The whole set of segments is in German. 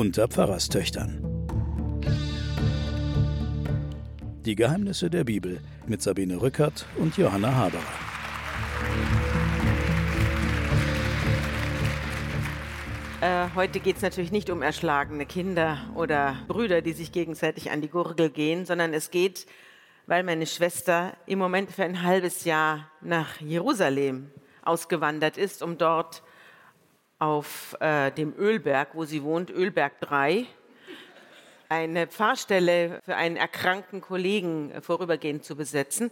unter Pfarrerstöchtern. Die Geheimnisse der Bibel mit Sabine Rückert und Johanna Haberer. Äh, heute geht es natürlich nicht um erschlagene Kinder oder Brüder, die sich gegenseitig an die Gurgel gehen, sondern es geht, weil meine Schwester im Moment für ein halbes Jahr nach Jerusalem ausgewandert ist, um dort auf äh, dem Ölberg, wo sie wohnt, Ölberg 3, eine Pfarrstelle für einen erkrankten Kollegen äh, vorübergehend zu besetzen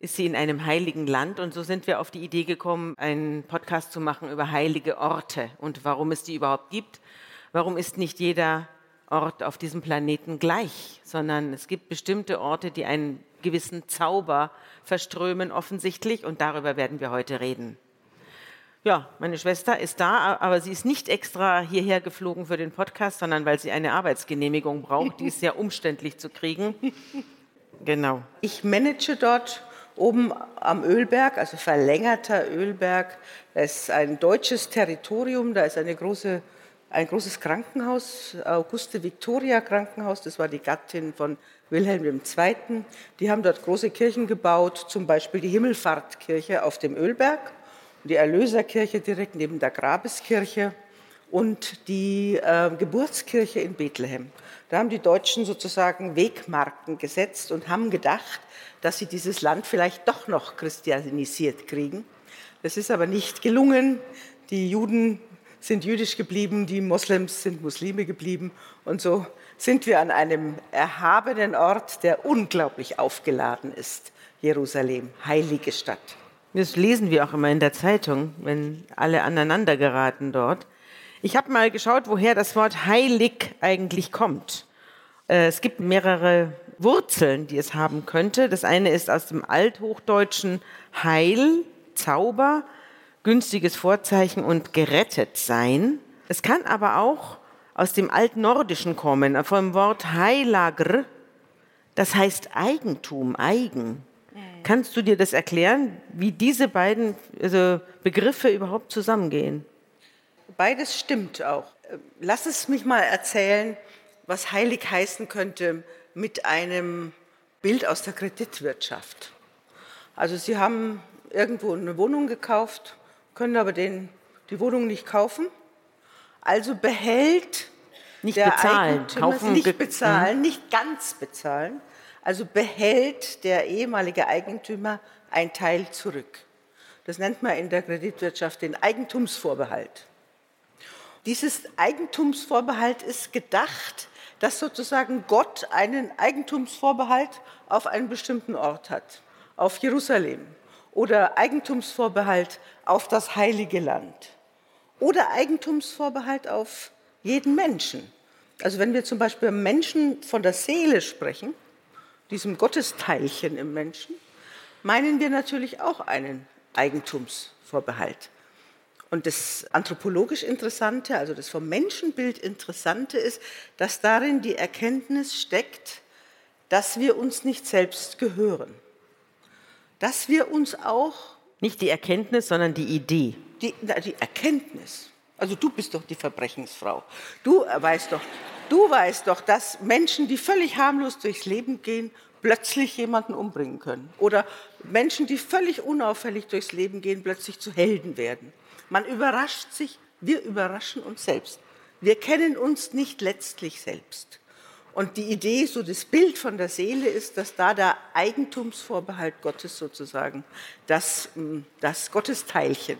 ist sie in einem heiligen Land. Und so sind wir auf die Idee gekommen, einen Podcast zu machen über heilige Orte und warum es die überhaupt gibt. Warum ist nicht jeder Ort auf diesem Planeten gleich, sondern es gibt bestimmte Orte, die einen gewissen Zauber verströmen offensichtlich und darüber werden wir heute reden. Ja, meine Schwester ist da, aber sie ist nicht extra hierher geflogen für den Podcast, sondern weil sie eine Arbeitsgenehmigung braucht. Die ist sehr umständlich zu kriegen. Genau. Ich manage dort oben am Ölberg, also verlängerter Ölberg. Da ist ein deutsches Territorium, da ist eine große, ein großes Krankenhaus, Auguste Victoria Krankenhaus, das war die Gattin von Wilhelm II. Die haben dort große Kirchen gebaut, zum Beispiel die Himmelfahrtkirche auf dem Ölberg, die Erlöserkirche direkt neben der Grabeskirche und die äh, Geburtskirche in Bethlehem. Da haben die Deutschen sozusagen Wegmarken gesetzt und haben gedacht, dass sie dieses Land vielleicht doch noch christianisiert kriegen. Das ist aber nicht gelungen. Die Juden sind jüdisch geblieben, die Moslems sind Muslime geblieben. Und so sind wir an einem erhabenen Ort, der unglaublich aufgeladen ist. Jerusalem, heilige Stadt. Das lesen wir auch immer in der Zeitung, wenn alle aneinander geraten dort. Ich habe mal geschaut, woher das Wort heilig eigentlich kommt. Äh, es gibt mehrere Wurzeln, die es haben könnte. Das eine ist aus dem Althochdeutschen Heil, Zauber, günstiges Vorzeichen und gerettet sein. Es kann aber auch aus dem Altnordischen kommen, vom Wort Heilagr, das heißt Eigentum, eigen. Kannst du dir das erklären, wie diese beiden also Begriffe überhaupt zusammengehen? Beides stimmt auch. Lass es mich mal erzählen, was heilig heißen könnte mit einem Bild aus der Kreditwirtschaft. Also Sie haben irgendwo eine Wohnung gekauft, können aber den, die Wohnung nicht kaufen. Also behält nicht der bezahlen, kaufen, nicht bezahlen, mhm. nicht ganz bezahlen. Also behält der ehemalige Eigentümer ein Teil zurück. Das nennt man in der Kreditwirtschaft den Eigentumsvorbehalt. Dieses Eigentumsvorbehalt ist gedacht dass sozusagen Gott einen Eigentumsvorbehalt auf einen bestimmten Ort hat, auf Jerusalem oder Eigentumsvorbehalt auf das heilige Land oder Eigentumsvorbehalt auf jeden Menschen. Also wenn wir zum Beispiel Menschen von der Seele sprechen, diesem Gottesteilchen im Menschen, meinen wir natürlich auch einen Eigentumsvorbehalt. Und das anthropologisch Interessante, also das vom Menschenbild Interessante ist, dass darin die Erkenntnis steckt, dass wir uns nicht selbst gehören. Dass wir uns auch. Nicht die Erkenntnis, sondern die Idee. Die, die Erkenntnis. Also du bist doch die Verbrechensfrau. Du weißt doch, du weißt doch, dass Menschen, die völlig harmlos durchs Leben gehen, plötzlich jemanden umbringen können. Oder Menschen, die völlig unauffällig durchs Leben gehen, plötzlich zu Helden werden. Man überrascht sich, wir überraschen uns selbst. Wir kennen uns nicht letztlich selbst. Und die Idee, so das Bild von der Seele ist, dass da der Eigentumsvorbehalt Gottes sozusagen das, mm, das Gottesteilchen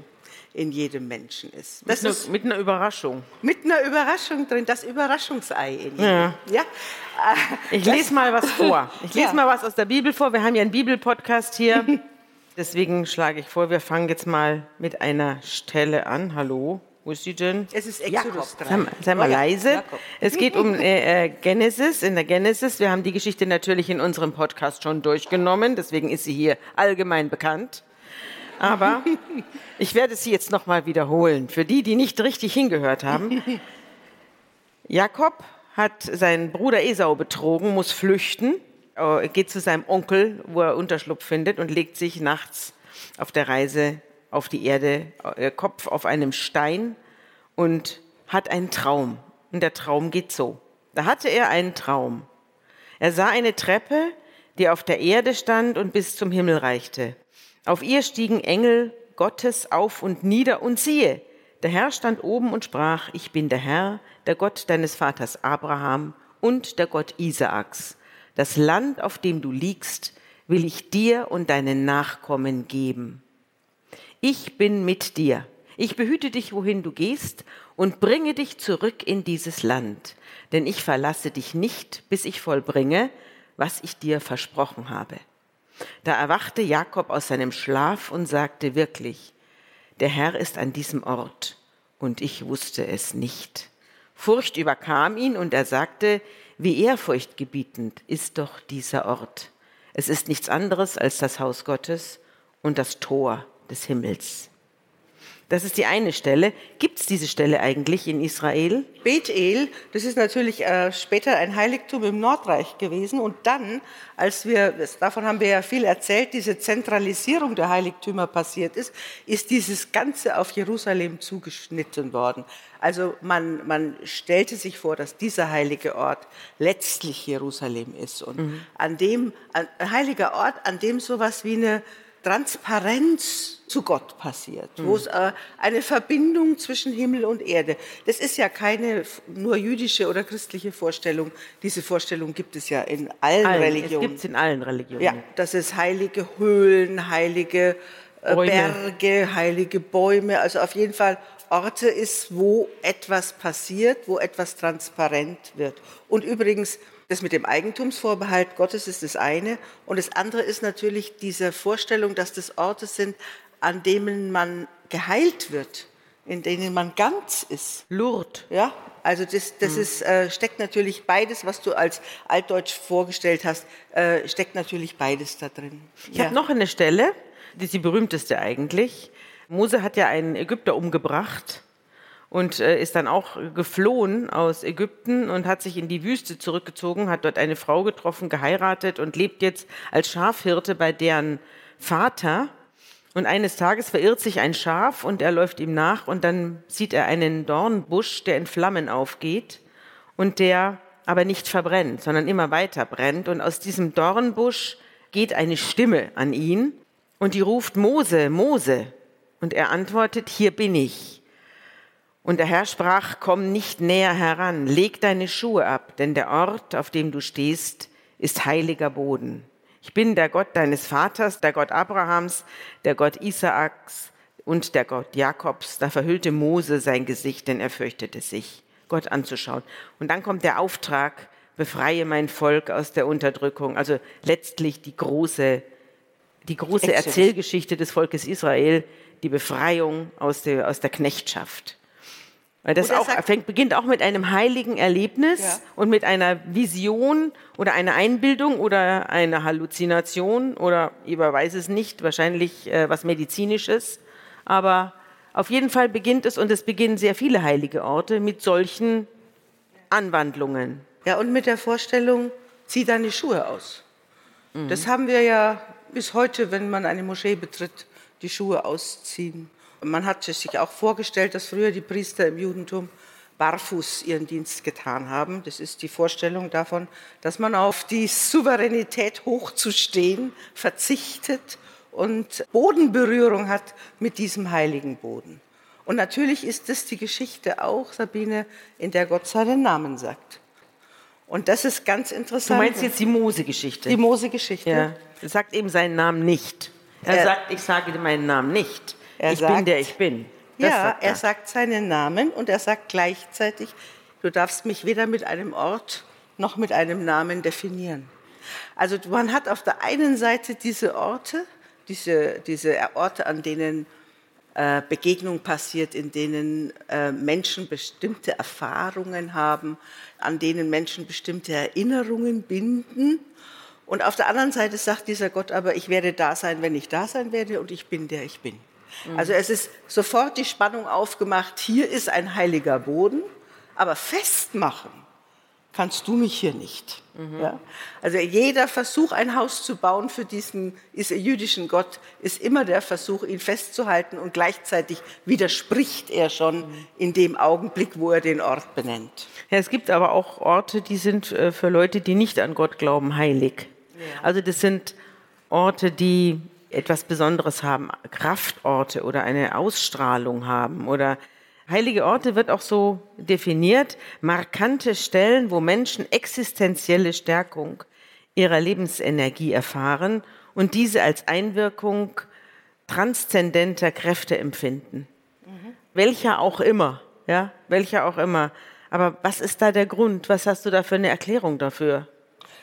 in jedem Menschen ist. Das mit, ist einer, mit einer Überraschung. Mit einer Überraschung drin, das Überraschungsei in jedem. Ja. ja? Ich lese mal was vor. Ich lese ja. mal was aus der Bibel vor. Wir haben ja einen Bibelpodcast hier. Deswegen schlage ich vor, wir fangen jetzt mal mit einer Stelle an. Hallo, wo ist sie denn? Es ist Exodus 3. Sei, sei mal oh, leise. Jakob. Es geht um äh, äh, Genesis. In der Genesis, wir haben die Geschichte natürlich in unserem Podcast schon durchgenommen, deswegen ist sie hier allgemein bekannt. Aber ich werde sie jetzt nochmal wiederholen, für die, die nicht richtig hingehört haben. Jakob hat seinen Bruder Esau betrogen, muss flüchten äh, geht zu seinem Onkel, wo er Unterschlupf findet und legt sich nachts auf der Reise auf die Erde, äh, Kopf auf einem Stein und hat einen Traum. Und der Traum geht so. Da hatte er einen Traum. Er sah eine Treppe, die auf der Erde stand und bis zum Himmel reichte. Auf ihr stiegen Engel Gottes auf und nieder und siehe, der Herr stand oben und sprach, ich bin der Herr, der Gott deines Vaters Abraham und der Gott Isaaks. Das Land, auf dem du liegst, will ich dir und deinen Nachkommen geben. Ich bin mit dir. Ich behüte dich, wohin du gehst, und bringe dich zurück in dieses Land. Denn ich verlasse dich nicht, bis ich vollbringe, was ich dir versprochen habe. Da erwachte Jakob aus seinem Schlaf und sagte wirklich, der Herr ist an diesem Ort, und ich wusste es nicht. Furcht überkam ihn, und er sagte, wie ehrfurchtgebietend ist doch dieser Ort. Es ist nichts anderes als das Haus Gottes und das Tor des Himmels. Das ist die eine Stelle. Gibt es diese Stelle eigentlich in Israel? Bethel, das ist natürlich äh, später ein Heiligtum im Nordreich gewesen. Und dann, als wir, davon haben wir ja viel erzählt, diese Zentralisierung der Heiligtümer passiert ist, ist dieses Ganze auf Jerusalem zugeschnitten worden. Also man, man stellte sich vor, dass dieser heilige Ort letztlich Jerusalem ist. Und mhm. an dem, ein heiliger Ort, an dem sowas wie eine Transparenz zu Gott passiert, mhm. wo es äh, eine Verbindung zwischen Himmel und Erde. Das ist ja keine nur jüdische oder christliche Vorstellung. Diese Vorstellung gibt es ja in allen, allen Religionen. Es gibt es in allen Religionen. Ja, dass es heilige Höhlen, heilige äh, Berge, heilige Bäume, also auf jeden Fall Orte ist, wo etwas passiert, wo etwas transparent wird. Und übrigens, das mit dem Eigentumsvorbehalt Gottes ist das eine. Und das andere ist natürlich diese Vorstellung, dass das Orte sind, an denen man geheilt wird, in denen man ganz ist. Lourdes. Ja, also das, das mhm. ist, äh, steckt natürlich beides, was du als Altdeutsch vorgestellt hast, äh, steckt natürlich beides da drin. Ich ja. habe noch eine Stelle, die ist die berühmteste eigentlich. Mose hat ja einen Ägypter umgebracht und äh, ist dann auch geflohen aus Ägypten und hat sich in die Wüste zurückgezogen, hat dort eine Frau getroffen, geheiratet und lebt jetzt als Schafhirte bei deren Vater. Und eines Tages verirrt sich ein Schaf und er läuft ihm nach und dann sieht er einen Dornbusch, der in Flammen aufgeht und der aber nicht verbrennt, sondern immer weiter brennt. Und aus diesem Dornbusch geht eine Stimme an ihn und die ruft Mose, Mose. Und er antwortet, hier bin ich. Und der Herr sprach, komm nicht näher heran, leg deine Schuhe ab, denn der Ort, auf dem du stehst, ist heiliger Boden. Ich bin der Gott deines Vaters, der Gott Abrahams, der Gott Isaaks und der Gott Jakobs. Da verhüllte Mose sein Gesicht, denn er fürchtete sich, Gott anzuschauen. Und dann kommt der Auftrag, befreie mein Volk aus der Unterdrückung. Also letztlich die große, die große Erzählgeschichte des Volkes Israel, die Befreiung aus der, aus der Knechtschaft. Weil das auch fängt, beginnt auch mit einem heiligen Erlebnis ja. und mit einer Vision oder einer Einbildung oder einer Halluzination oder ich weiß es nicht, wahrscheinlich äh, was medizinisches. Aber auf jeden Fall beginnt es und es beginnen sehr viele heilige Orte mit solchen Anwandlungen. Ja, und mit der Vorstellung, zieh deine Schuhe aus. Mhm. Das haben wir ja bis heute, wenn man eine Moschee betritt, die Schuhe ausziehen. Man hat sich auch vorgestellt, dass früher die Priester im Judentum barfuß ihren Dienst getan haben. Das ist die Vorstellung davon, dass man auf die Souveränität hochzustehen verzichtet und Bodenberührung hat mit diesem heiligen Boden. Und natürlich ist das die Geschichte auch, Sabine, in der Gott seinen Namen sagt. Und das ist ganz interessant. Du meinst jetzt die Mose-Geschichte? Die Mose-Geschichte. Ja. Er sagt eben seinen Namen nicht. Er, er sagt, ich sage meinen Namen nicht. Er ich sagt, bin der ich bin. Das ja, sagt er. er sagt seinen Namen und er sagt gleichzeitig, du darfst mich weder mit einem Ort noch mit einem Namen definieren. Also man hat auf der einen Seite diese Orte, diese, diese Orte, an denen äh, Begegnung passiert, in denen äh, Menschen bestimmte Erfahrungen haben, an denen Menschen bestimmte Erinnerungen binden. Und auf der anderen Seite sagt dieser Gott aber, ich werde da sein, wenn ich da sein werde und ich bin der ich bin. Also es ist sofort die Spannung aufgemacht, hier ist ein heiliger Boden, aber festmachen kannst du mich hier nicht. Mhm. Ja? Also jeder Versuch, ein Haus zu bauen für diesen jüdischen Gott, ist immer der Versuch, ihn festzuhalten und gleichzeitig widerspricht er schon mhm. in dem Augenblick, wo er den Ort benennt. Ja, es gibt aber auch Orte, die sind äh, für Leute, die nicht an Gott glauben, heilig. Ja. Also das sind Orte, die etwas Besonderes haben, Kraftorte oder eine Ausstrahlung haben oder Heilige Orte wird auch so definiert, markante Stellen, wo Menschen existenzielle Stärkung ihrer Lebensenergie erfahren und diese als Einwirkung transzendenter Kräfte empfinden. Mhm. Welcher auch immer, ja, welcher auch immer. Aber was ist da der Grund? Was hast du da für eine Erklärung dafür?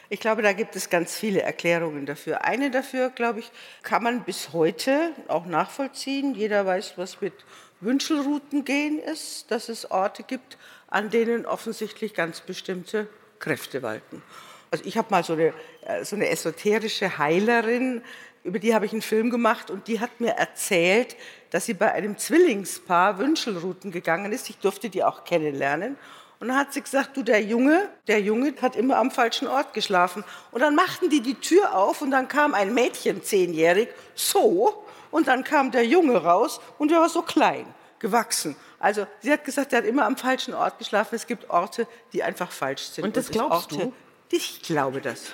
Ich glaube, da gibt es ganz viele Erklärungen dafür. Eine dafür, glaube ich, kann man bis heute auch nachvollziehen. Jeder weiß, was mit Wünschelrouten gehen ist, dass es Orte gibt, an denen offensichtlich ganz bestimmte Kräfte walten. Also ich habe mal so eine, äh, so eine esoterische Heilerin, über die habe ich einen Film gemacht und die hat mir erzählt, dass sie bei einem Zwillingspaar Wünschelrouten gegangen ist. Ich durfte die auch kennenlernen. Und dann hat sie gesagt, du, der Junge, der Junge hat immer am falschen Ort geschlafen. Und dann machten die die Tür auf und dann kam ein Mädchen, zehnjährig, so, und dann kam der Junge raus und der war so klein, gewachsen. Also sie hat gesagt, er hat immer am falschen Ort geschlafen. Es gibt Orte, die einfach falsch sind. Und das und glaubst Orte, du? Ich glaube das.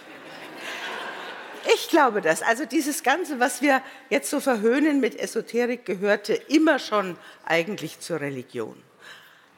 Ich glaube das. Also dieses Ganze, was wir jetzt so verhöhnen mit Esoterik, gehörte immer schon eigentlich zur Religion.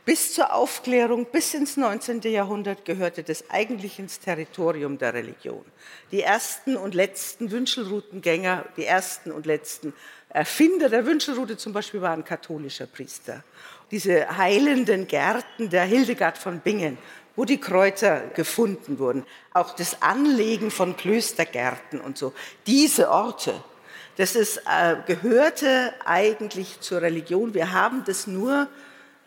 Bis zur Aufklärung, bis ins 19. Jahrhundert gehörte das eigentlich ins Territorium der Religion. Die ersten und letzten Wünschelroutengänger, die ersten und letzten Erfinder der Wünschelroute zum Beispiel waren katholischer Priester. Diese heilenden Gärten der Hildegard von Bingen, wo die Kräuter gefunden wurden, auch das Anlegen von Klöstergärten und so, diese Orte, das ist, äh, gehörte eigentlich zur Religion. Wir haben das nur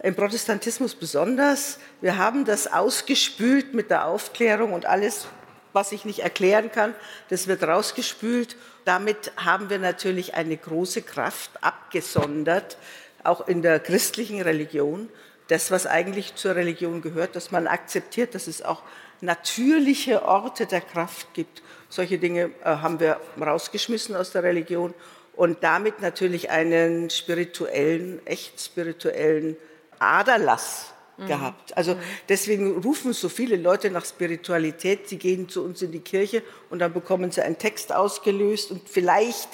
im Protestantismus besonders. Wir haben das ausgespült mit der Aufklärung und alles, was ich nicht erklären kann, das wird rausgespült. Damit haben wir natürlich eine große Kraft abgesondert, auch in der christlichen Religion. Das, was eigentlich zur Religion gehört, dass man akzeptiert, dass es auch natürliche Orte der Kraft gibt. Solche Dinge äh, haben wir rausgeschmissen aus der Religion und damit natürlich einen spirituellen, echt spirituellen Aderlass mhm. gehabt. Also mhm. deswegen rufen so viele Leute nach Spiritualität. Sie gehen zu uns in die Kirche und dann bekommen sie einen Text ausgelöst und vielleicht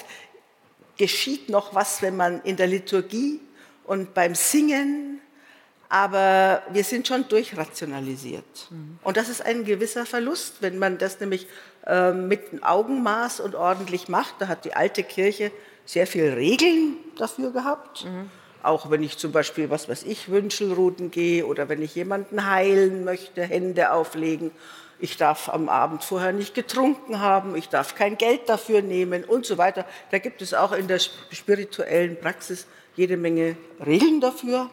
geschieht noch was, wenn man in der Liturgie und beim Singen, aber wir sind schon durchrationalisiert. Mhm. Und das ist ein gewisser Verlust, wenn man das nämlich äh, mit Augenmaß und ordentlich macht. Da hat die alte Kirche sehr viele Regeln dafür gehabt. Mhm auch wenn ich zum Beispiel, was weiß ich, Wünschelruten gehe oder wenn ich jemanden heilen möchte, Hände auflegen. Ich darf am Abend vorher nicht getrunken haben, ich darf kein Geld dafür nehmen und so weiter. Da gibt es auch in der spirituellen Praxis jede Menge Regeln dafür.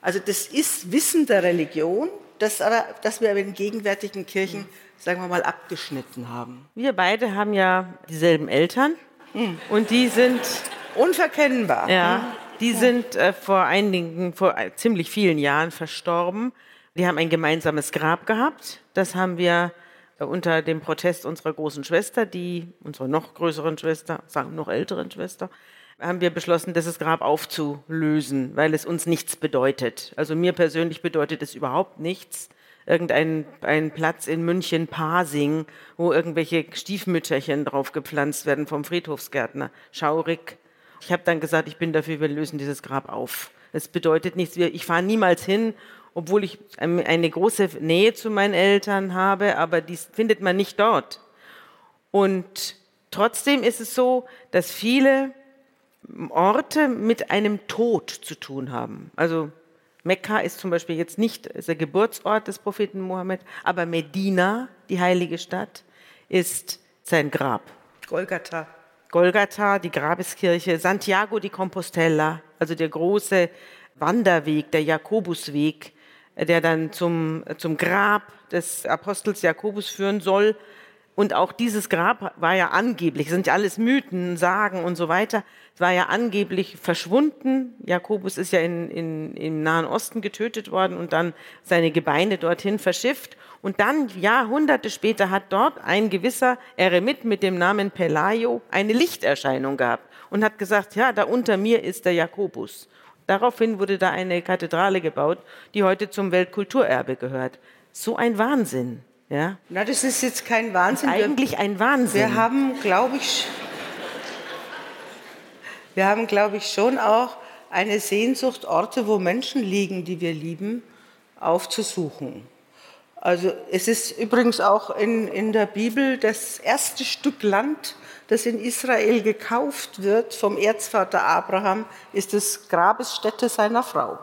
Also das ist Wissen der Religion, das, aber, das wir in den gegenwärtigen Kirchen, sagen wir mal, abgeschnitten haben. Wir beide haben ja dieselben Eltern hm. und die sind unverkennbar. Ja. Die sind äh, vor einigen, vor äh, ziemlich vielen Jahren verstorben. Die haben ein gemeinsames Grab gehabt. Das haben wir äh, unter dem Protest unserer großen Schwester, die, unserer noch größeren Schwester, sagen noch älteren Schwester, haben wir beschlossen, dieses Grab aufzulösen, weil es uns nichts bedeutet. Also mir persönlich bedeutet es überhaupt nichts. Irgendein ein Platz in München, Pasing, wo irgendwelche Stiefmütterchen drauf gepflanzt werden vom Friedhofsgärtner. Schaurig, ich habe dann gesagt, ich bin dafür, wir lösen dieses Grab auf. Es bedeutet nichts, ich fahre niemals hin, obwohl ich eine große Nähe zu meinen Eltern habe, aber dies findet man nicht dort. Und trotzdem ist es so, dass viele Orte mit einem Tod zu tun haben. Also Mekka ist zum Beispiel jetzt nicht der Geburtsort des Propheten Mohammed, aber Medina, die heilige Stadt, ist sein Grab. Golgatha. Golgatha, die Grabeskirche, Santiago di Compostela, also der große Wanderweg, der Jakobusweg, der dann zum, zum Grab des Apostels Jakobus führen soll. Und auch dieses Grab war ja angeblich, sind ja alles Mythen, Sagen und so weiter, war ja angeblich verschwunden. Jakobus ist ja in, in, im Nahen Osten getötet worden und dann seine Gebeine dorthin verschifft. Und dann, Jahrhunderte später, hat dort ein gewisser Eremit mit dem Namen Pelayo eine Lichterscheinung gehabt und hat gesagt, ja, da unter mir ist der Jakobus. Daraufhin wurde da eine Kathedrale gebaut, die heute zum Weltkulturerbe gehört. So ein Wahnsinn. Ja? Na, das ist jetzt kein Wahnsinn. Eigentlich ein Wahnsinn. Wir haben, glaube ich, wir haben, glaube ich, schon auch eine Sehnsucht, Orte, wo Menschen liegen, die wir lieben, aufzusuchen. Also es ist übrigens auch in, in der Bibel das erste Stück Land, das in Israel gekauft wird vom Erzvater Abraham, ist das Grabesstätte seiner Frau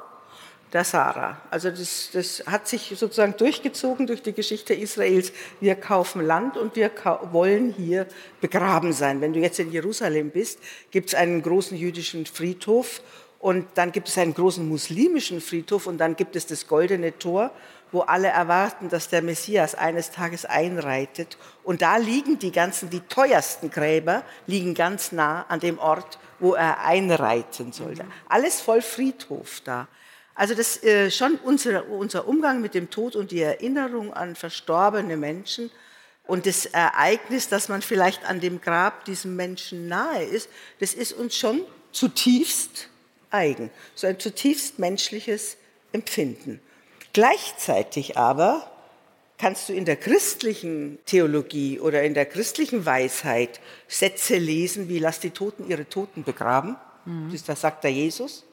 der Sarah. Also das, das hat sich sozusagen durchgezogen durch die Geschichte Israels. Wir kaufen Land und wir wollen hier begraben sein. Wenn du jetzt in Jerusalem bist, gibt es einen großen jüdischen Friedhof und dann gibt es einen großen muslimischen Friedhof und dann gibt es das Goldene Tor, wo alle erwarten, dass der Messias eines Tages einreitet. Und da liegen die ganzen, die teuersten Gräber, liegen ganz nah an dem Ort, wo er einreiten sollte. Alles voll Friedhof da. Also das äh, schon unser, unser Umgang mit dem Tod und die Erinnerung an verstorbene Menschen und das Ereignis, dass man vielleicht an dem Grab diesem Menschen nahe ist, das ist uns schon zutiefst eigen, so ein zutiefst menschliches Empfinden. Gleichzeitig aber kannst du in der christlichen Theologie oder in der christlichen Weisheit Sätze lesen wie lass die Toten ihre Toten begraben. Mhm. Das, sagt der Jesus.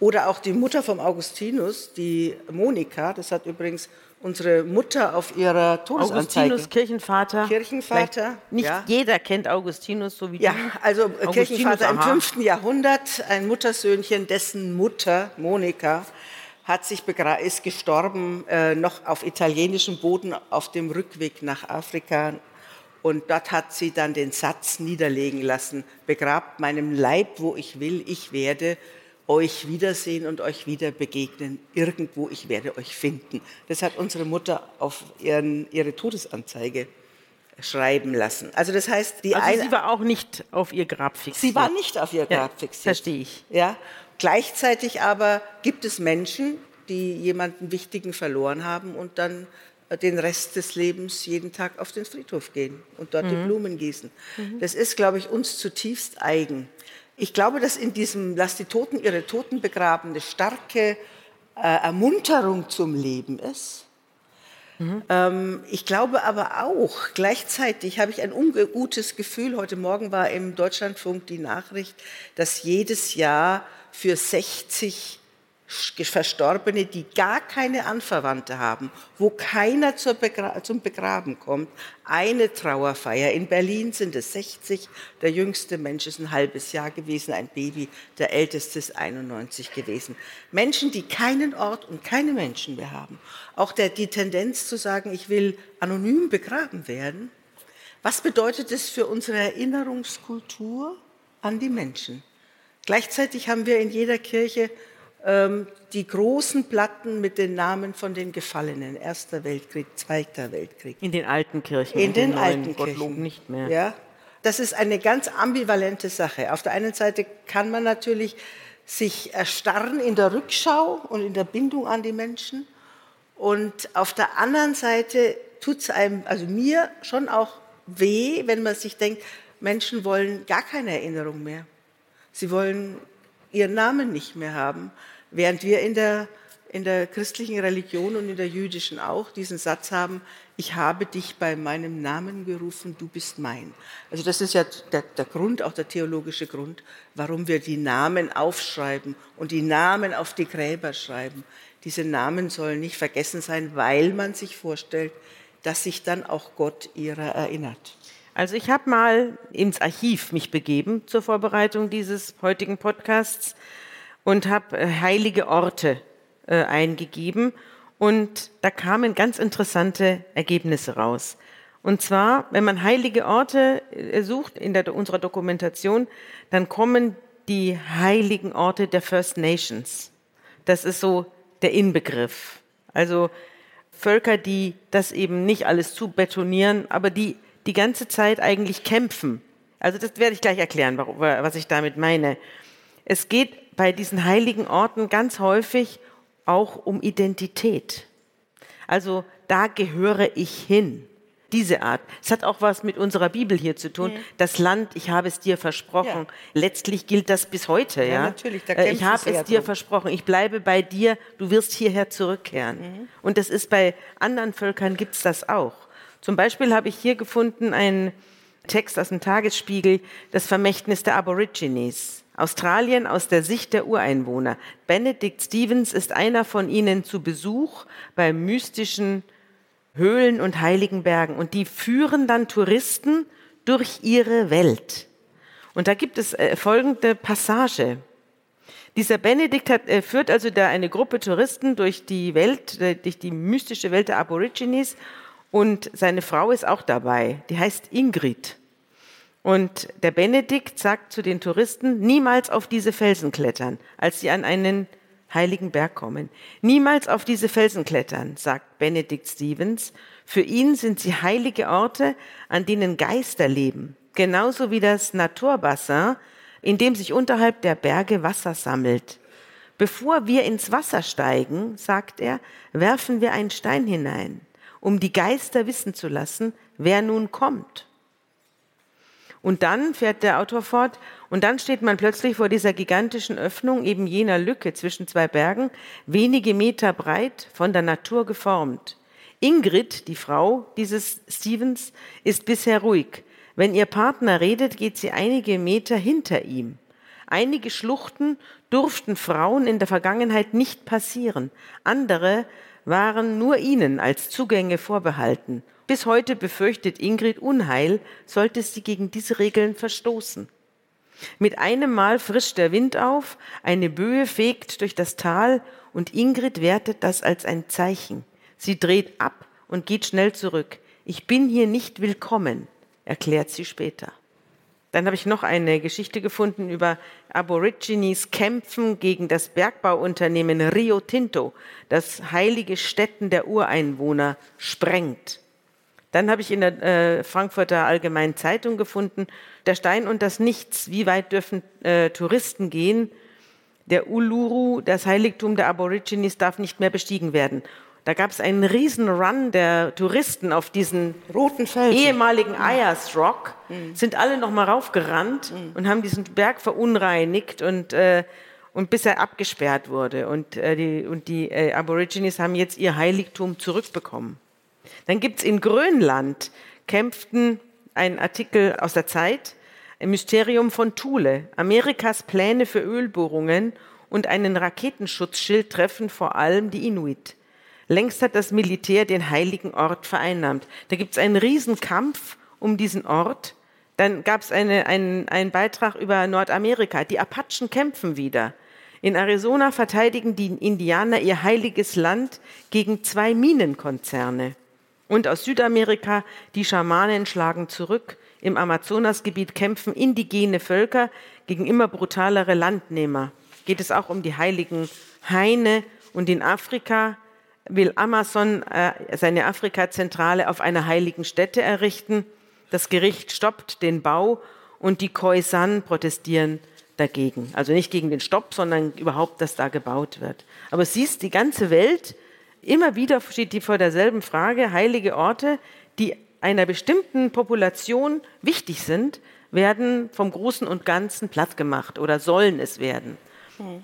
Oder auch die Mutter vom Augustinus, die Monika, das hat übrigens unsere Mutter auf ihrer Todesanzeige. Augustinus, Kirchenvater. Kirchenvater. Nicht ja. jeder kennt Augustinus so wie ja, du. Ja, also Augustinus, Kirchenvater aha. im 5. Jahrhundert, ein Muttersöhnchen, dessen Mutter, Monika, hat sich ist gestorben, äh, noch auf italienischem Boden auf dem Rückweg nach Afrika. Und dort hat sie dann den Satz niederlegen lassen, begrabt meinem Leib, wo ich will, ich werde euch wiedersehen und euch wieder begegnen. Irgendwo, ich werde euch finden. Das hat unsere Mutter auf ihren, ihre Todesanzeige schreiben lassen. Also das heißt, die also sie war auch nicht auf ihr Grab fixiert. Sie war nicht auf ihr Grab ja, fixiert. Verstehe ich. Ja. Gleichzeitig aber gibt es Menschen, die jemanden Wichtigen verloren haben und dann den Rest des Lebens jeden Tag auf den Friedhof gehen und dort mhm. die Blumen gießen. Mhm. Das ist, glaube ich, uns zutiefst eigen. Ich glaube, dass in diesem Lass die Toten ihre Toten begraben eine starke äh, Ermunterung zum Leben ist. Mhm. Ich glaube aber auch, gleichzeitig habe ich ein ungutes Gefühl, heute Morgen war im Deutschlandfunk die Nachricht, dass jedes Jahr für 60 Verstorbene, die gar keine Anverwandte haben, wo keiner Begra zum Begraben kommt, eine Trauerfeier. In Berlin sind es 60, der jüngste Mensch ist ein halbes Jahr gewesen, ein Baby, der älteste ist 91 gewesen. Menschen, die keinen Ort und keine Menschen mehr haben. Auch der, die Tendenz zu sagen, ich will anonym begraben werden. Was bedeutet es für unsere Erinnerungskultur an die Menschen? Gleichzeitig haben wir in jeder Kirche die großen Platten mit den Namen von den Gefallenen, Erster Weltkrieg, Zweiter Weltkrieg. In den alten Kirchen. In, in den, den alten Kirchen. nicht mehr. Ja, das ist eine ganz ambivalente Sache. Auf der einen Seite kann man natürlich sich erstarren in der Rückschau und in der Bindung an die Menschen. Und auf der anderen Seite tut es einem, also mir schon auch weh, wenn man sich denkt, Menschen wollen gar keine Erinnerung mehr. Sie wollen ihren Namen nicht mehr haben. Während wir in der, in der christlichen Religion und in der jüdischen auch diesen Satz haben, ich habe dich bei meinem Namen gerufen, du bist mein. Also das ist ja der, der Grund, auch der theologische Grund, warum wir die Namen aufschreiben und die Namen auf die Gräber schreiben. Diese Namen sollen nicht vergessen sein, weil man sich vorstellt, dass sich dann auch Gott ihrer erinnert. Also ich habe mal ins Archiv mich begeben zur Vorbereitung dieses heutigen Podcasts und habe äh, heilige Orte äh, eingegeben und da kamen ganz interessante Ergebnisse raus. Und zwar, wenn man heilige Orte äh, sucht in der, unserer Dokumentation, dann kommen die heiligen Orte der First Nations. Das ist so der Inbegriff. Also Völker, die das eben nicht alles zu betonieren, aber die die ganze Zeit eigentlich kämpfen. Also das werde ich gleich erklären, was ich damit meine. Es geht bei diesen heiligen Orten ganz häufig auch um Identität. Also da gehöre ich hin. Diese Art. Es hat auch was mit unserer Bibel hier zu tun. Mhm. Das Land, ich habe es dir versprochen. Ja. Letztlich gilt das bis heute. Ja, ja? natürlich. Äh, ich habe es dir drum. versprochen. Ich bleibe bei dir. Du wirst hierher zurückkehren. Mhm. Und das ist bei anderen Völkern gibt es das auch. Zum Beispiel habe ich hier gefunden einen Text aus dem Tagesspiegel, das Vermächtnis der Aborigines. Australien aus der Sicht der Ureinwohner. Benedict Stevens ist einer von ihnen zu Besuch bei mystischen Höhlen und heiligen Bergen. Und die führen dann Touristen durch ihre Welt. Und da gibt es äh, folgende Passage. Dieser Benedikt hat, äh, führt also da eine Gruppe Touristen durch die Welt, äh, durch die mystische Welt der Aborigines. Und seine Frau ist auch dabei. Die heißt Ingrid. Und der Benedikt sagt zu den Touristen, niemals auf diese Felsen klettern, als sie an einen heiligen Berg kommen. Niemals auf diese Felsen klettern, sagt Benedikt Stevens. Für ihn sind sie heilige Orte, an denen Geister leben. Genauso wie das Naturbassin, in dem sich unterhalb der Berge Wasser sammelt. Bevor wir ins Wasser steigen, sagt er, werfen wir einen Stein hinein, um die Geister wissen zu lassen, wer nun kommt. Und dann fährt der Autor fort, und dann steht man plötzlich vor dieser gigantischen Öffnung, eben jener Lücke zwischen zwei Bergen, wenige Meter breit, von der Natur geformt. Ingrid, die Frau dieses Stevens, ist bisher ruhig. Wenn ihr Partner redet, geht sie einige Meter hinter ihm. Einige Schluchten durften Frauen in der Vergangenheit nicht passieren. Andere waren nur ihnen als Zugänge vorbehalten. Bis heute befürchtet Ingrid Unheil, sollte sie gegen diese Regeln verstoßen. Mit einem Mal frischt der Wind auf, eine Böe fegt durch das Tal und Ingrid wertet das als ein Zeichen. Sie dreht ab und geht schnell zurück. Ich bin hier nicht willkommen, erklärt sie später. Dann habe ich noch eine Geschichte gefunden über Aborigines Kämpfen gegen das Bergbauunternehmen Rio Tinto, das heilige Stätten der Ureinwohner sprengt. Dann habe ich in der äh, Frankfurter Allgemeinen Zeitung gefunden, der Stein und das Nichts, wie weit dürfen äh, Touristen gehen? Der Uluru, das Heiligtum der Aborigines, darf nicht mehr bestiegen werden. Da gab es einen riesen Run der Touristen auf diesen roten Felsen. ehemaligen. Ayers Rock, mhm. sind alle noch mal raufgerannt mhm. und haben diesen Berg verunreinigt und äh, und bis er abgesperrt wurde und äh, die und die äh, Aborigines haben jetzt ihr Heiligtum zurückbekommen. Dann gibt es in Grönland, kämpften ein Artikel aus der Zeit, ein Mysterium von Thule, Amerikas Pläne für Ölbohrungen und einen Raketenschutzschild treffen vor allem die Inuit. Längst hat das Militär den heiligen Ort vereinnahmt. Da gibt es einen Riesenkampf um diesen Ort. Dann gab es eine, einen, einen Beitrag über Nordamerika. Die Apachen kämpfen wieder. In Arizona verteidigen die Indianer ihr heiliges Land gegen zwei Minenkonzerne. Und aus Südamerika, die Schamanen schlagen zurück. Im Amazonasgebiet kämpfen indigene Völker gegen immer brutalere Landnehmer. Geht es auch um die heiligen Haine. Und in Afrika will Amazon äh, seine Afrika-Zentrale auf einer heiligen Stätte errichten. Das Gericht stoppt den Bau und die Khoisan protestieren dagegen. Also nicht gegen den Stopp, sondern überhaupt, dass da gebaut wird. Aber siehst, die ganze Welt Immer wieder steht die vor derselben Frage, heilige Orte, die einer bestimmten Population wichtig sind, werden vom Großen und Ganzen platt gemacht oder sollen es werden.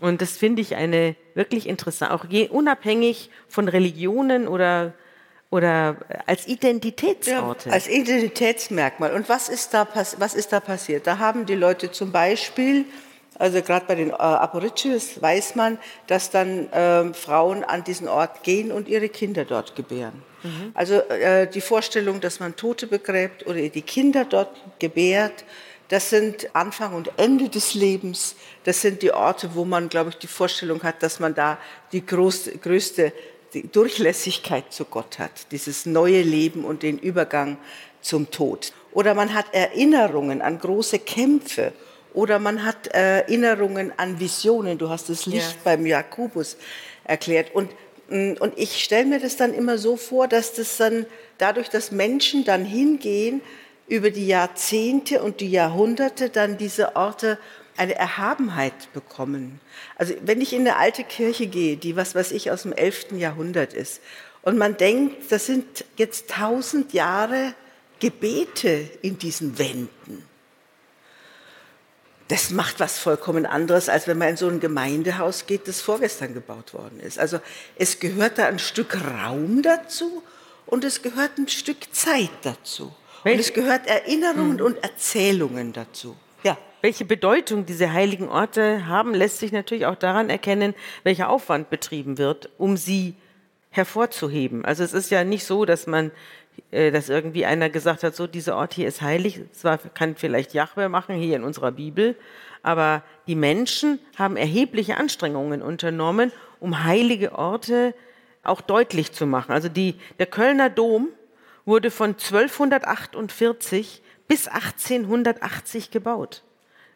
Und das finde ich eine wirklich interessant, auch je, unabhängig von Religionen oder, oder als Identitätsorte. Ja, als Identitätsmerkmal. Und was ist, da, was ist da passiert? Da haben die Leute zum Beispiel also gerade bei den äh, Aborigines weiß man, dass dann äh, Frauen an diesen Ort gehen und ihre Kinder dort gebären. Mhm. Also äh, die Vorstellung, dass man Tote begräbt oder die Kinder dort gebärt, das sind Anfang und Ende des Lebens. Das sind die Orte, wo man, glaube ich, die Vorstellung hat, dass man da die groß, größte die Durchlässigkeit zu Gott hat, dieses neue Leben und den Übergang zum Tod. Oder man hat Erinnerungen an große Kämpfe oder man hat äh, Erinnerungen an Visionen. Du hast das Licht ja. beim Jakobus erklärt. Und, mm, und ich stelle mir das dann immer so vor, dass das dann dadurch, dass Menschen dann hingehen, über die Jahrzehnte und die Jahrhunderte dann diese Orte eine Erhabenheit bekommen. Also wenn ich in eine alte Kirche gehe, die was weiß ich aus dem 11. Jahrhundert ist, und man denkt, das sind jetzt tausend Jahre Gebete in diesen Wänden. Das macht was vollkommen anderes, als wenn man in so ein Gemeindehaus geht, das vorgestern gebaut worden ist. Also es gehört da ein Stück Raum dazu und es gehört ein Stück Zeit dazu. Und es gehört Erinnerungen hm. und Erzählungen dazu. Ja. Welche Bedeutung diese heiligen Orte haben, lässt sich natürlich auch daran erkennen, welcher Aufwand betrieben wird, um sie hervorzuheben. Also es ist ja nicht so, dass man, dass irgendwie einer gesagt hat, so dieser Ort hier ist heilig. Zwar kann vielleicht Jahwe machen hier in unserer Bibel, aber die Menschen haben erhebliche Anstrengungen unternommen, um heilige Orte auch deutlich zu machen. Also die, der Kölner Dom wurde von 1248 bis 1880 gebaut.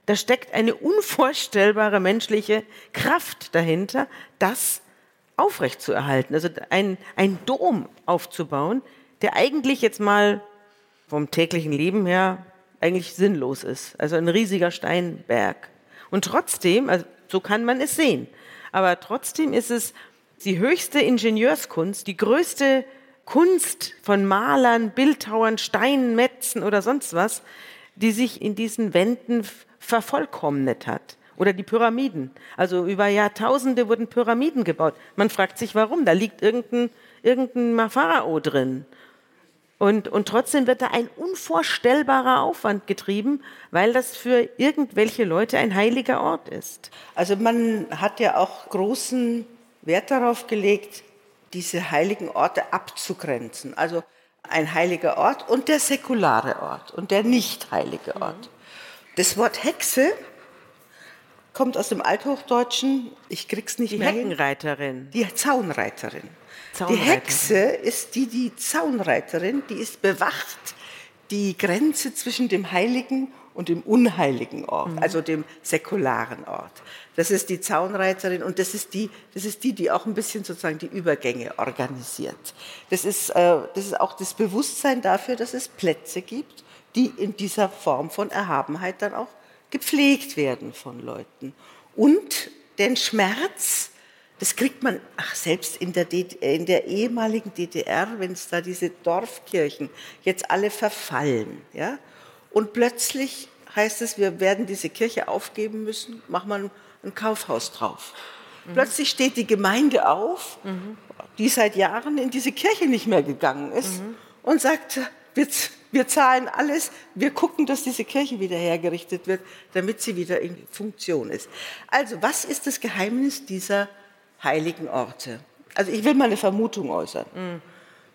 Da steckt eine unvorstellbare menschliche Kraft dahinter, das aufrechtzuerhalten. Also ein, ein Dom aufzubauen, der eigentlich jetzt mal vom täglichen Leben her eigentlich sinnlos ist. Also ein riesiger Steinberg. Und trotzdem, also so kann man es sehen, aber trotzdem ist es die höchste Ingenieurskunst, die größte Kunst von Malern, Bildhauern, Steinmetzen oder sonst was, die sich in diesen Wänden vervollkommnet hat. Oder die Pyramiden. Also über Jahrtausende wurden Pyramiden gebaut. Man fragt sich, warum. Da liegt irgendein, irgendein Pharao drin. Und, und trotzdem wird da ein unvorstellbarer Aufwand getrieben, weil das für irgendwelche Leute ein heiliger Ort ist. Also man hat ja auch großen Wert darauf gelegt, diese heiligen Orte abzugrenzen. Also ein heiliger Ort und der säkulare Ort und der nicht heilige Ort. Das Wort Hexe kommt aus dem Althochdeutschen, ich krieg's nicht die mehr Heckenreiterin. Hin. Die Zaunreiterin. Die Hexe ist die, die Zaunreiterin, die ist bewacht die Grenze zwischen dem heiligen und dem unheiligen Ort, mhm. also dem säkularen Ort. Das ist die Zaunreiterin und das ist die, das ist die, die auch ein bisschen sozusagen die Übergänge organisiert. Das ist, äh, das ist auch das Bewusstsein dafür, dass es Plätze gibt, die in dieser Form von Erhabenheit dann auch gepflegt werden von Leuten. Und den Schmerz, das kriegt man ach, selbst in der, in der ehemaligen DDR, wenn es da diese Dorfkirchen jetzt alle verfallen, ja, und plötzlich heißt es, wir werden diese Kirche aufgeben müssen, machen wir ein Kaufhaus drauf. Mhm. Plötzlich steht die Gemeinde auf, mhm. die seit Jahren in diese Kirche nicht mehr gegangen ist, mhm. und sagt, wir, wir zahlen alles, wir gucken, dass diese Kirche wieder hergerichtet wird, damit sie wieder in Funktion ist. Also, was ist das Geheimnis dieser heiligen Orte? Also, ich will mal eine Vermutung äußern. Mhm.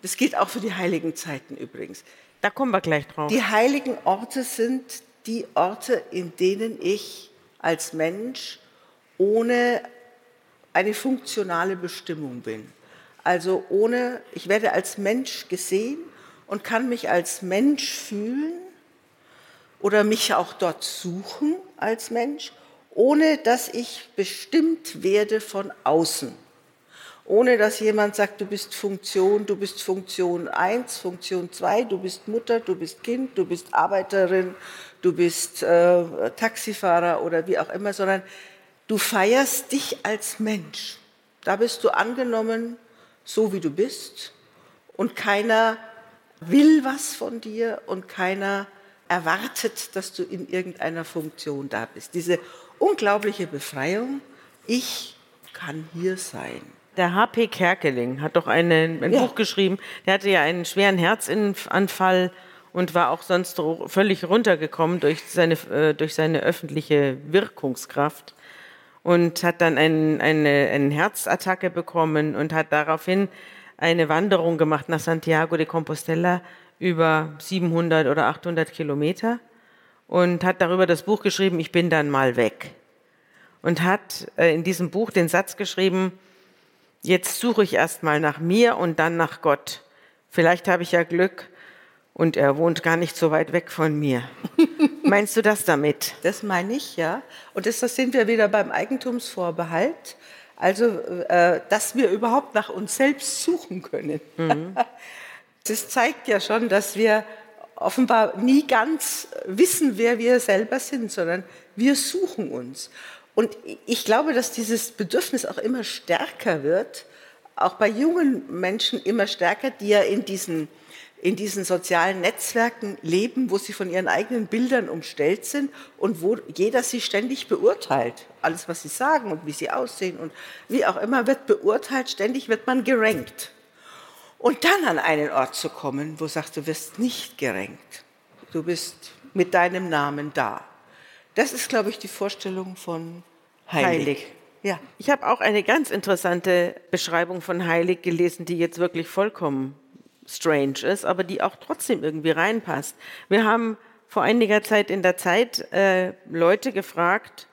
Das gilt auch für die heiligen Zeiten übrigens. Da kommen wir gleich drauf. Die heiligen Orte sind die Orte, in denen ich als Mensch ohne eine funktionale Bestimmung bin. Also ohne, ich werde als Mensch gesehen und kann mich als Mensch fühlen oder mich auch dort suchen als Mensch, ohne dass ich bestimmt werde von außen ohne dass jemand sagt, du bist Funktion, du bist Funktion 1, Funktion 2, du bist Mutter, du bist Kind, du bist Arbeiterin, du bist äh, Taxifahrer oder wie auch immer, sondern du feierst dich als Mensch. Da bist du angenommen, so wie du bist und keiner will was von dir und keiner erwartet, dass du in irgendeiner Funktion da bist. Diese unglaubliche Befreiung, ich kann hier sein. Der H.P. Kerkeling hat doch eine, ein ja. Buch geschrieben. Der hatte ja einen schweren Herzanfall und war auch sonst völlig runtergekommen durch seine, äh, durch seine öffentliche Wirkungskraft und hat dann ein, eine, eine Herzattacke bekommen und hat daraufhin eine Wanderung gemacht nach Santiago de Compostela über 700 oder 800 Kilometer und hat darüber das Buch geschrieben, ich bin dann mal weg. Und hat äh, in diesem Buch den Satz geschrieben, Jetzt suche ich erstmal nach mir und dann nach Gott. Vielleicht habe ich ja Glück und er wohnt gar nicht so weit weg von mir. Meinst du das damit? Das meine ich, ja. Und das, das sind wir wieder beim Eigentumsvorbehalt. Also, äh, dass wir überhaupt nach uns selbst suchen können. Mhm. Das zeigt ja schon, dass wir offenbar nie ganz wissen, wer wir selber sind, sondern wir suchen uns. Und ich glaube, dass dieses Bedürfnis auch immer stärker wird, auch bei jungen Menschen immer stärker, die ja in diesen, in diesen sozialen Netzwerken leben, wo sie von ihren eigenen Bildern umstellt sind und wo jeder sie ständig beurteilt. Alles, was sie sagen und wie sie aussehen und wie auch immer, wird beurteilt, ständig wird man gerankt. Und dann an einen Ort zu kommen, wo sagst du wirst nicht gerankt. Du bist mit deinem Namen da. Das ist, glaube ich, die Vorstellung von heilig. heilig. Ja. Ich habe auch eine ganz interessante Beschreibung von heilig gelesen, die jetzt wirklich vollkommen strange ist, aber die auch trotzdem irgendwie reinpasst. Wir haben vor einiger Zeit in der Zeit äh, Leute gefragt,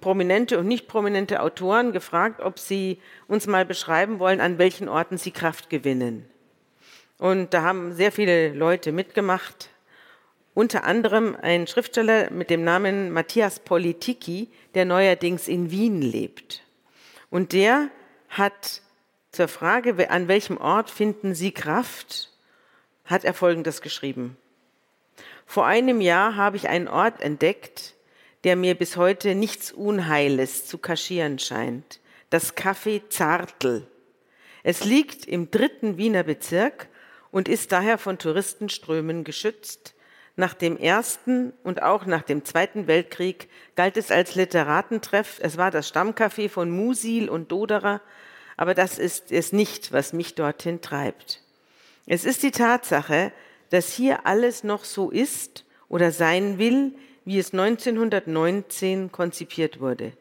prominente und nicht prominente Autoren gefragt, ob sie uns mal beschreiben wollen, an welchen Orten sie Kraft gewinnen. Und da haben sehr viele Leute mitgemacht, unter anderem ein Schriftsteller mit dem Namen Matthias Politiki, der neuerdings in Wien lebt. Und der hat zur Frage, an welchem Ort finden Sie Kraft, hat er Folgendes geschrieben. Vor einem Jahr habe ich einen Ort entdeckt, der mir bis heute nichts Unheiles zu kaschieren scheint. Das Café Zartl. Es liegt im dritten Wiener Bezirk und ist daher von Touristenströmen geschützt. Nach dem Ersten und auch nach dem Zweiten Weltkrieg galt es als Literatentreff. Es war das Stammcafé von Musil und Doderer, aber das ist es nicht, was mich dorthin treibt. Es ist die Tatsache, dass hier alles noch so ist oder sein will, wie es 1919 konzipiert wurde.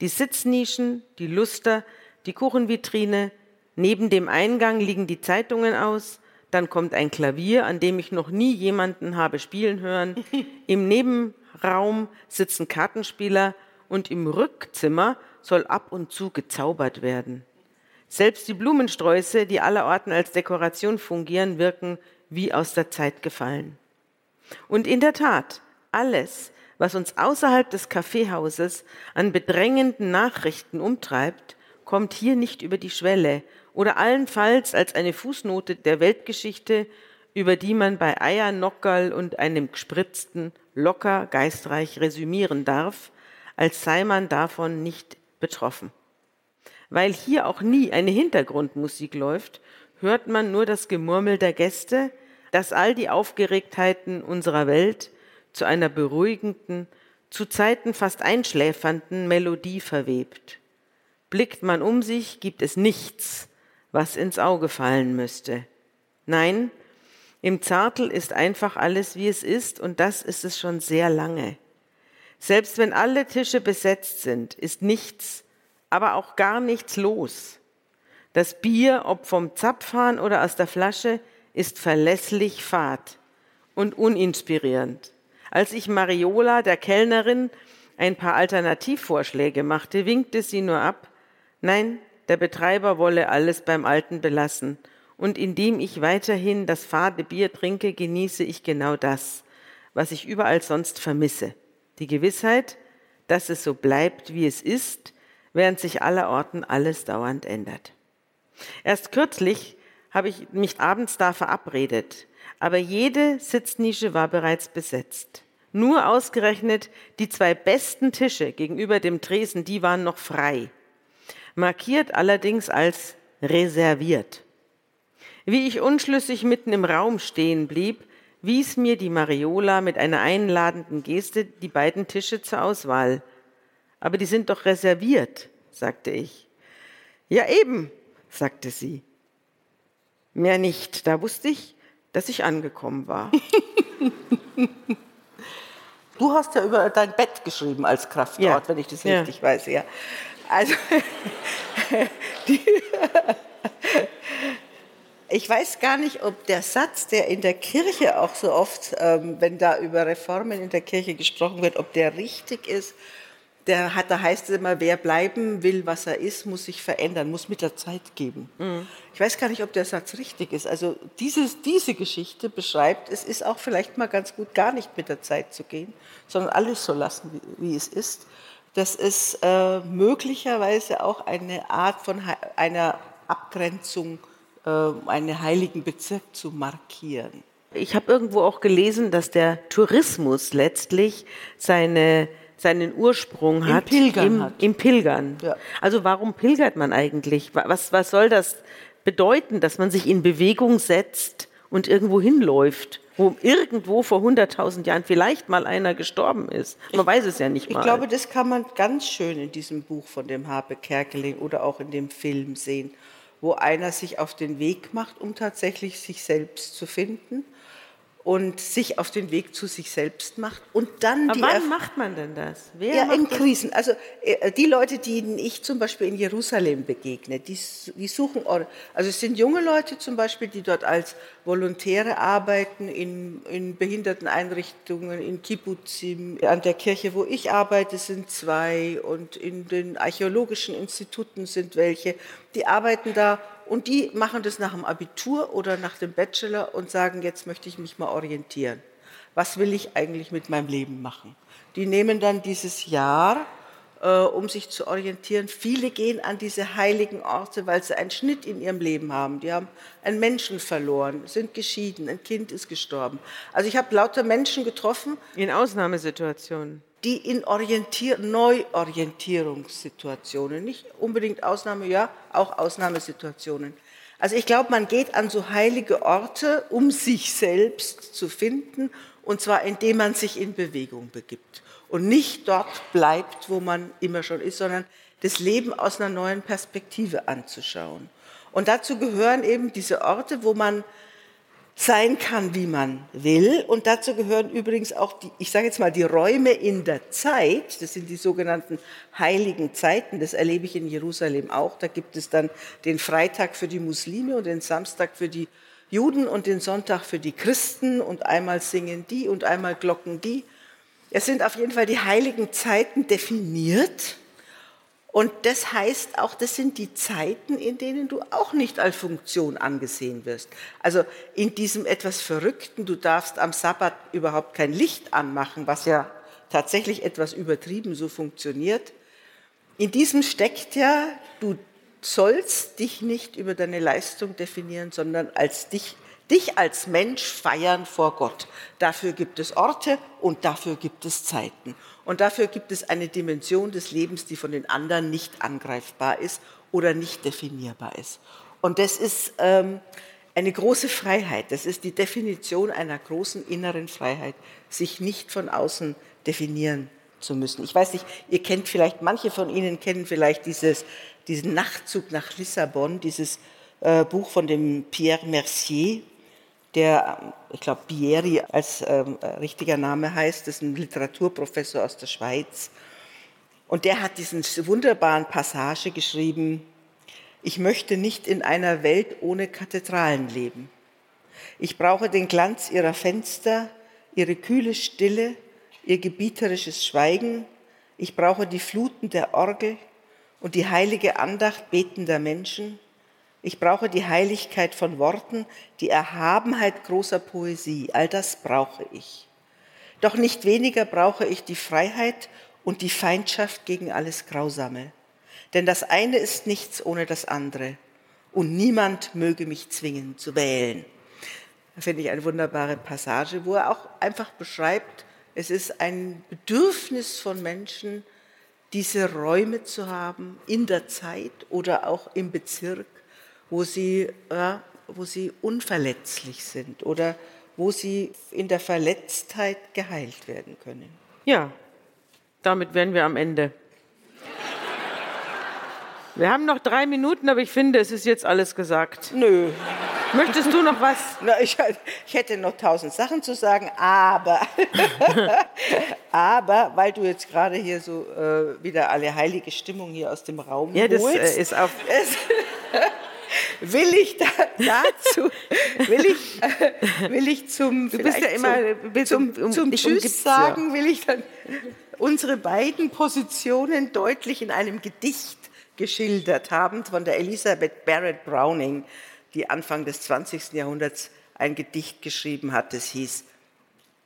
Die Sitznischen, die Luster, die Kuchenvitrine, neben dem Eingang liegen die Zeitungen aus, dann kommt ein Klavier, an dem ich noch nie jemanden habe spielen hören. Im Nebenraum sitzen Kartenspieler und im Rückzimmer soll ab und zu gezaubert werden. Selbst die Blumensträuße, die allerorten als Dekoration fungieren, wirken wie aus der Zeit gefallen. Und in der Tat, alles, was uns außerhalb des Kaffeehauses an bedrängenden Nachrichten umtreibt, kommt hier nicht über die Schwelle oder allenfalls als eine Fußnote der Weltgeschichte, über die man bei Eiernockerl und einem gespritzten locker geistreich resümieren darf, als sei man davon nicht betroffen. Weil hier auch nie eine Hintergrundmusik läuft, hört man nur das Gemurmel der Gäste, das all die Aufgeregtheiten unserer Welt zu einer beruhigenden, zu Zeiten fast einschläfernden Melodie verwebt. Blickt man um sich, gibt es nichts, was ins Auge fallen müsste. Nein, im Zartel ist einfach alles, wie es ist, und das ist es schon sehr lange. Selbst wenn alle Tische besetzt sind, ist nichts, aber auch gar nichts los. Das Bier, ob vom Zapfhahn oder aus der Flasche, ist verlässlich fad und uninspirierend. Als ich Mariola, der Kellnerin, ein paar Alternativvorschläge machte, winkte sie nur ab. Nein, der Betreiber wolle alles beim Alten belassen. Und indem ich weiterhin das fade Bier trinke, genieße ich genau das, was ich überall sonst vermisse. Die Gewissheit, dass es so bleibt, wie es ist, während sich allerorten alles dauernd ändert. Erst kürzlich habe ich mich abends da verabredet, aber jede Sitznische war bereits besetzt. Nur ausgerechnet die zwei besten Tische gegenüber dem Tresen, die waren noch frei. Markiert allerdings als reserviert. Wie ich unschlüssig mitten im Raum stehen blieb, wies mir die Mariola mit einer einladenden Geste die beiden Tische zur Auswahl. Aber die sind doch reserviert, sagte ich. Ja eben, sagte sie. Mehr nicht, da wusste ich, dass ich angekommen war. Du hast ja über dein Bett geschrieben als Kraftort, ja. wenn ich das ja. richtig weiß. Ja. Also, ich weiß gar nicht, ob der Satz, der in der Kirche auch so oft, ähm, wenn da über Reformen in der Kirche gesprochen wird, ob der richtig ist der hat, da heißt es immer, wer bleiben will, was er ist, muss sich verändern, muss mit der Zeit geben. Mhm. Ich weiß gar nicht, ob der Satz richtig ist. Also dieses, diese Geschichte beschreibt, es ist auch vielleicht mal ganz gut, gar nicht mit der Zeit zu gehen, sondern alles so lassen, wie, wie es ist. Das ist äh, möglicherweise auch eine Art von einer Abgrenzung, äh, einen heiligen Bezirk zu markieren. Ich habe irgendwo auch gelesen, dass der Tourismus letztlich seine seinen Ursprung hat. Im Pilgern. Im, hat. im Pilgern. Ja. Also warum pilgert man eigentlich? Was, was soll das bedeuten, dass man sich in Bewegung setzt und irgendwo hinläuft? wo irgendwo vor 100.000 Jahren vielleicht mal einer gestorben ist. Man ich, weiß es ja nicht mal. Ich glaube, das kann man ganz schön in diesem Buch von dem Habe Kerkeling oder auch in dem Film sehen, wo einer sich auf den Weg macht, um tatsächlich sich selbst zu finden und sich auf den Weg zu sich selbst macht und dann Aber die wann macht man denn das? Wer ja, in Krisen. Also äh, die Leute, denen ich zum Beispiel in Jerusalem begegne, die, die suchen, also es sind junge Leute zum Beispiel, die dort als Volontäre arbeiten in, in Behinderteneinrichtungen, in Kibbutzim, an der Kirche, wo ich arbeite, sind zwei und in den archäologischen Instituten sind welche. Die arbeiten da und die machen das nach dem Abitur oder nach dem Bachelor und sagen, jetzt möchte ich mich mal orientieren. Was will ich eigentlich mit meinem Leben machen? Die nehmen dann dieses Jahr, um sich zu orientieren. Viele gehen an diese heiligen Orte, weil sie einen Schnitt in ihrem Leben haben. Die haben einen Menschen verloren, sind geschieden, ein Kind ist gestorben. Also ich habe lauter Menschen getroffen. In Ausnahmesituationen die in Orientier Neuorientierungssituationen, nicht unbedingt Ausnahme, ja, auch Ausnahmesituationen. Also ich glaube, man geht an so heilige Orte, um sich selbst zu finden, und zwar indem man sich in Bewegung begibt und nicht dort bleibt, wo man immer schon ist, sondern das Leben aus einer neuen Perspektive anzuschauen. Und dazu gehören eben diese Orte, wo man sein kann, wie man will. Und dazu gehören übrigens auch die, ich sage jetzt mal, die Räume in der Zeit. Das sind die sogenannten heiligen Zeiten. Das erlebe ich in Jerusalem auch. Da gibt es dann den Freitag für die Muslime und den Samstag für die Juden und den Sonntag für die Christen. Und einmal singen die und einmal glocken die. Es sind auf jeden Fall die heiligen Zeiten definiert. Und das heißt auch, das sind die Zeiten, in denen du auch nicht als Funktion angesehen wirst. Also in diesem etwas Verrückten, du darfst am Sabbat überhaupt kein Licht anmachen, was ja tatsächlich etwas übertrieben so funktioniert. In diesem steckt ja, du sollst dich nicht über deine Leistung definieren, sondern als dich, dich als Mensch feiern vor Gott. Dafür gibt es Orte und dafür gibt es Zeiten. Und dafür gibt es eine Dimension des Lebens, die von den anderen nicht angreifbar ist oder nicht definierbar ist. Und das ist ähm, eine große Freiheit. Das ist die Definition einer großen inneren Freiheit, sich nicht von außen definieren zu müssen. Ich weiß nicht, ihr kennt vielleicht, manche von Ihnen kennen vielleicht dieses, diesen Nachtzug nach Lissabon, dieses äh, Buch von dem Pierre Mercier, der, ich glaube, Bieri als ähm, richtiger Name heißt, ist ein Literaturprofessor aus der Schweiz. Und der hat diesen wunderbaren Passage geschrieben, ich möchte nicht in einer Welt ohne Kathedralen leben. Ich brauche den Glanz ihrer Fenster, ihre kühle Stille, ihr gebieterisches Schweigen. Ich brauche die Fluten der Orgel und die heilige Andacht betender Menschen. Ich brauche die Heiligkeit von Worten, die Erhabenheit großer Poesie. All das brauche ich. Doch nicht weniger brauche ich die Freiheit und die Feindschaft gegen alles Grausame. Denn das eine ist nichts ohne das andere. Und niemand möge mich zwingen zu wählen. Da finde ich eine wunderbare Passage, wo er auch einfach beschreibt, es ist ein Bedürfnis von Menschen, diese Räume zu haben in der Zeit oder auch im Bezirk, wo sie, äh, wo sie unverletzlich sind oder wo sie in der Verletztheit geheilt werden können. Ja, damit wären wir am Ende. Wir haben noch drei Minuten, aber ich finde, es ist jetzt alles gesagt. Nö. Möchtest du noch was? Na, ich, ich, hätte noch tausend Sachen zu sagen, aber, aber weil du jetzt gerade hier so äh, wieder alle heilige Stimmung hier aus dem Raum ja, das holst, äh, ist auf. Will ich da, dazu, will ich, will ich zum, du bist ja immer zum, zum, zum Tschüss sagen, will ich dann unsere beiden Positionen deutlich in einem Gedicht geschildert haben von der Elisabeth Barrett Browning, die Anfang des 20. Jahrhunderts ein Gedicht geschrieben hat, das hieß,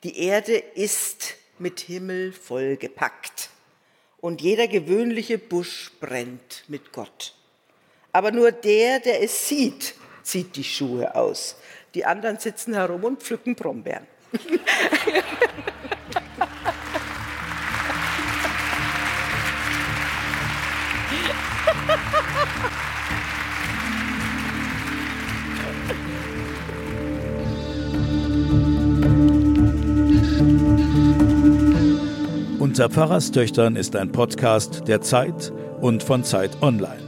die Erde ist mit Himmel vollgepackt und jeder gewöhnliche Busch brennt mit Gott. Aber nur der, der es sieht, zieht die Schuhe aus. Die anderen sitzen herum und pflücken Brombeeren. Unter Pfarrerstöchtern ist ein Podcast der Zeit und von Zeit Online.